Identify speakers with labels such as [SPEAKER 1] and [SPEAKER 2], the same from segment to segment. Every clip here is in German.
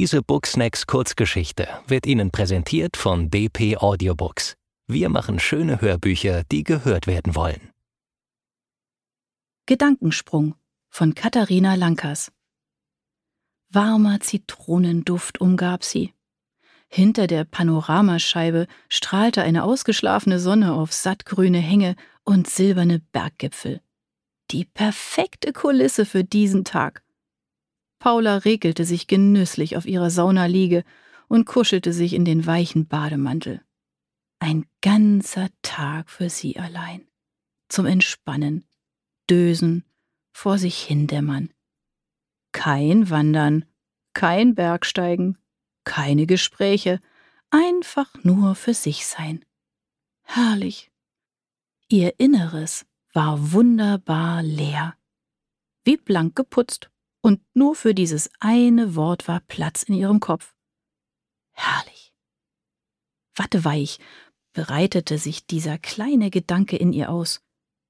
[SPEAKER 1] Diese Booksnacks Kurzgeschichte wird Ihnen präsentiert von DP Audiobooks. Wir machen schöne Hörbücher, die gehört werden wollen.
[SPEAKER 2] Gedankensprung von Katharina Lankers. Warmer Zitronenduft umgab sie. Hinter der Panoramascheibe strahlte eine ausgeschlafene Sonne auf sattgrüne Hänge und silberne Berggipfel. Die perfekte Kulisse für diesen Tag. Paula regelte sich genüsslich auf ihrer Saunaliege und kuschelte sich in den weichen Bademantel. Ein ganzer Tag für sie allein. Zum Entspannen, Dösen, vor sich hindämmern. Kein Wandern, kein Bergsteigen, keine Gespräche, einfach nur für sich sein. Herrlich. Ihr Inneres war wunderbar leer, wie blank geputzt und nur für dieses eine Wort war Platz in ihrem Kopf. Herrlich. Watteweich breitete sich dieser kleine Gedanke in ihr aus,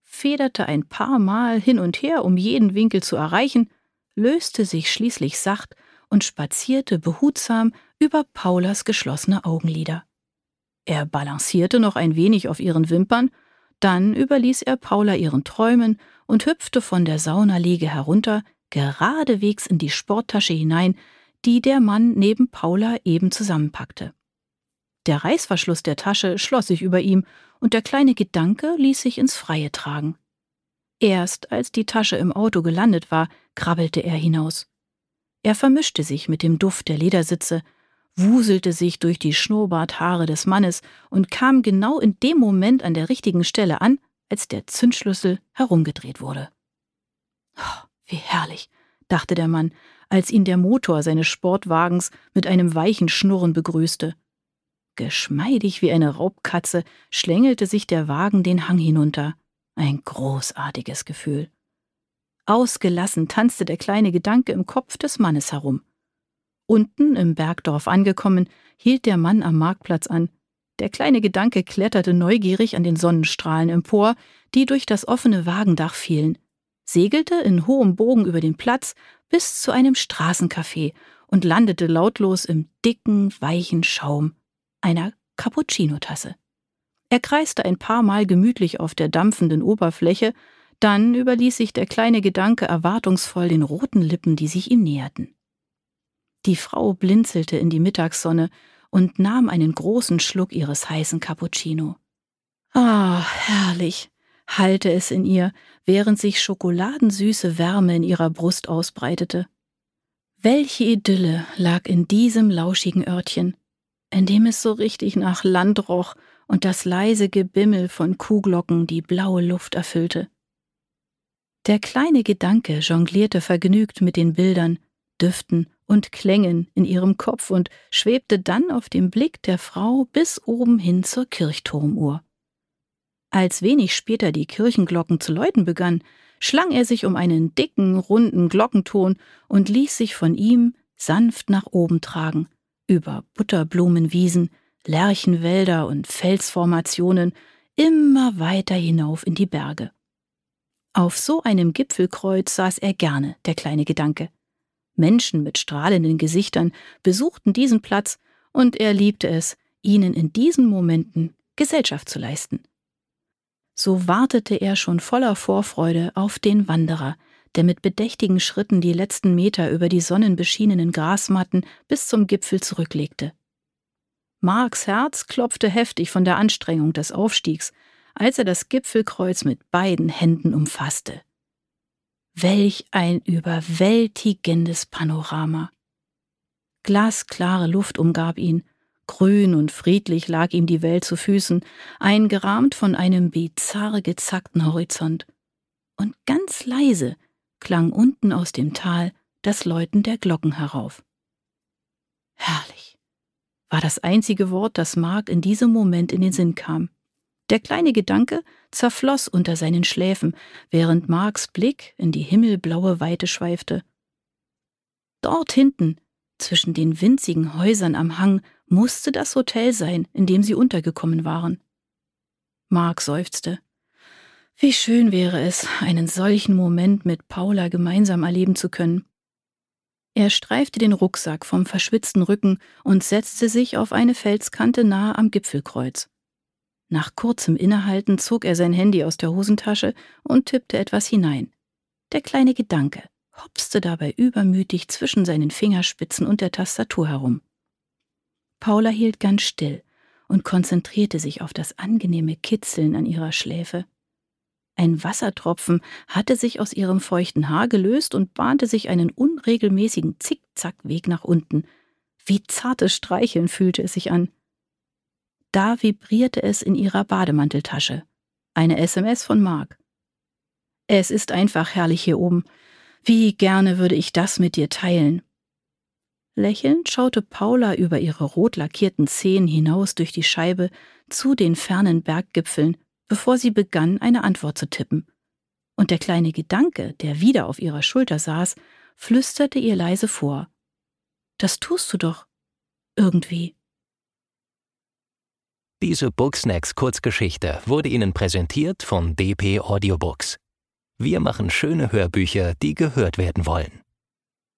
[SPEAKER 2] federte ein paar Mal hin und her, um jeden Winkel zu erreichen, löste sich schließlich sacht und spazierte behutsam über Paulas geschlossene Augenlider. Er balancierte noch ein wenig auf ihren Wimpern, dann überließ er Paula ihren Träumen und hüpfte von der Saunaliege herunter geradewegs in die Sporttasche hinein, die der Mann neben Paula eben zusammenpackte. Der Reißverschluss der Tasche schloss sich über ihm, und der kleine Gedanke ließ sich ins Freie tragen. Erst als die Tasche im Auto gelandet war, krabbelte er hinaus. Er vermischte sich mit dem Duft der Ledersitze, wuselte sich durch die Schnurrbarthaare des Mannes und kam genau in dem Moment an der richtigen Stelle an, als der Zündschlüssel herumgedreht wurde. Oh, wie herrlich, dachte der Mann, als ihn der Motor seines Sportwagens mit einem weichen Schnurren begrüßte. Geschmeidig wie eine Raubkatze schlängelte sich der Wagen den Hang hinunter. Ein großartiges Gefühl. Ausgelassen tanzte der kleine Gedanke im Kopf des Mannes herum. Unten im Bergdorf angekommen, hielt der Mann am Marktplatz an. Der kleine Gedanke kletterte neugierig an den Sonnenstrahlen empor, die durch das offene Wagendach fielen segelte in hohem Bogen über den Platz bis zu einem Straßencafé und landete lautlos im dicken, weichen Schaum einer Cappuccino-Tasse. Er kreiste ein paar Mal gemütlich auf der dampfenden Oberfläche, dann überließ sich der kleine Gedanke erwartungsvoll den roten Lippen, die sich ihm näherten. Die Frau blinzelte in die Mittagssonne und nahm einen großen Schluck ihres heißen Cappuccino. Ah, herrlich, hallte es in ihr, während sich schokoladensüße Wärme in ihrer Brust ausbreitete. Welche Idylle lag in diesem lauschigen Örtchen, in dem es so richtig nach Land roch und das leise Gebimmel von Kuhglocken die blaue Luft erfüllte. Der kleine Gedanke jonglierte vergnügt mit den Bildern, Düften und Klängen in ihrem Kopf und schwebte dann auf dem Blick der Frau bis oben hin zur Kirchturmuhr. Als wenig später die Kirchenglocken zu läuten begannen, schlang er sich um einen dicken, runden Glockenton und ließ sich von ihm sanft nach oben tragen, über Butterblumenwiesen, Lärchenwälder und Felsformationen, immer weiter hinauf in die Berge. Auf so einem Gipfelkreuz saß er gerne, der kleine Gedanke. Menschen mit strahlenden Gesichtern besuchten diesen Platz, und er liebte es, ihnen in diesen Momenten Gesellschaft zu leisten so wartete er schon voller Vorfreude auf den Wanderer, der mit bedächtigen Schritten die letzten Meter über die sonnenbeschienenen Grasmatten bis zum Gipfel zurücklegte. Marks Herz klopfte heftig von der Anstrengung des Aufstiegs, als er das Gipfelkreuz mit beiden Händen umfasste. Welch ein überwältigendes Panorama. Glasklare Luft umgab ihn, Grün und friedlich lag ihm die Welt zu Füßen, eingerahmt von einem bizarr gezackten Horizont. Und ganz leise klang unten aus dem Tal das Läuten der Glocken herauf. Herrlich, war das einzige Wort, das Mark in diesem Moment in den Sinn kam. Der kleine Gedanke zerfloss unter seinen Schläfen, während Marks Blick in die himmelblaue Weite schweifte. Dort hinten, zwischen den winzigen Häusern am Hang, musste das Hotel sein, in dem sie untergekommen waren. Mark seufzte. Wie schön wäre es, einen solchen Moment mit Paula gemeinsam erleben zu können. Er streifte den Rucksack vom verschwitzten Rücken und setzte sich auf eine Felskante nahe am Gipfelkreuz. Nach kurzem Innehalten zog er sein Handy aus der Hosentasche und tippte etwas hinein. Der kleine Gedanke hopste dabei übermütig zwischen seinen Fingerspitzen und der Tastatur herum. Paula hielt ganz still und konzentrierte sich auf das angenehme Kitzeln an ihrer Schläfe. Ein Wassertropfen hatte sich aus ihrem feuchten Haar gelöst und bahnte sich einen unregelmäßigen Zickzackweg nach unten. Wie zartes Streicheln fühlte es sich an. Da vibrierte es in ihrer Bademanteltasche. Eine SMS von Mark. Es ist einfach herrlich hier oben. Wie gerne würde ich das mit dir teilen. Lächelnd schaute Paula über ihre rot lackierten Zehen hinaus durch die Scheibe zu den fernen Berggipfeln, bevor sie begann, eine Antwort zu tippen. Und der kleine Gedanke, der wieder auf ihrer Schulter saß, flüsterte ihr leise vor. Das tust du doch. Irgendwie.
[SPEAKER 1] Diese Booksnacks Kurzgeschichte wurde Ihnen präsentiert von DP Audiobooks. Wir machen schöne Hörbücher, die gehört werden wollen.